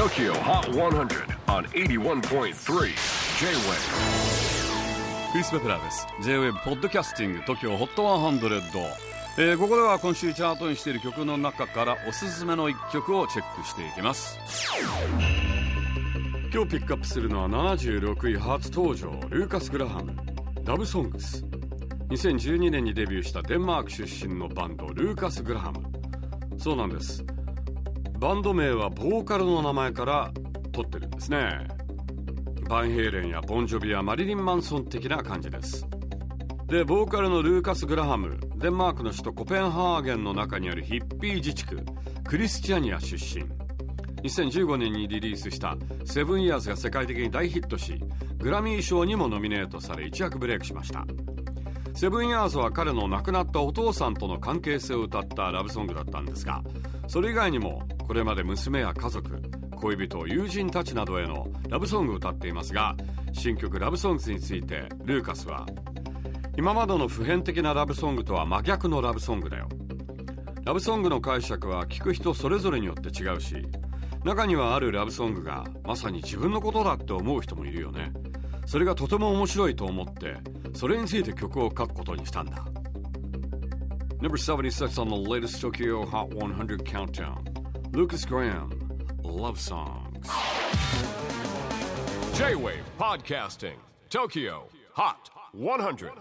TOKYO HOT 100 on 81.3 J-WAVE. クリス・ベプラーです。J-WAVE ポッドキャスティング TOKYO HOT 100、えー、ここでは今週チャートにしている曲の中からおすすめの一曲をチェックしていきます。今日ピックアップするのは76位初登場ルーカス・グラハムラブソングス2012年にデビューしたデンマーク出身のバンドルーカス・グラハムそうなんです。バンド名はボーカルの名前から取ってるんですね。バンヘイレンやボンジョビやマリリン・マンソン的な感じです。でボーカルのルーカス・グラハムデンマークの首都コペンハーゲンの中にあるヒッピー自治区クリスチャニア出身。2015年にリリースした「セブンイヤーズ」が世界的に大ヒットしグラミー賞にもノミネートされ一躍ブレイクしました。セブンイヤーズは彼の亡くなったお父さんとの関係性を歌ったラブソングだったんですがそれ以外にもこれまで娘や家族恋人友人たちなどへのラブソングを歌っていますが新曲「ラブソング」についてルーカスは今までの普遍的なラブソングとは真逆のラブソングだよ。ラブソングの解釈は聴く人それぞれによって違うし中にはあるラブソングがまさに自分のことだって思う人もいるよね。それがとても面白いと思ってそれについて曲を書くことにしたんだ。Number 76 on the latest Tokyo Hot 100 countdown. Lucas Graham Love Songs. J-WAVE PODCASTING TOKYO HOT 100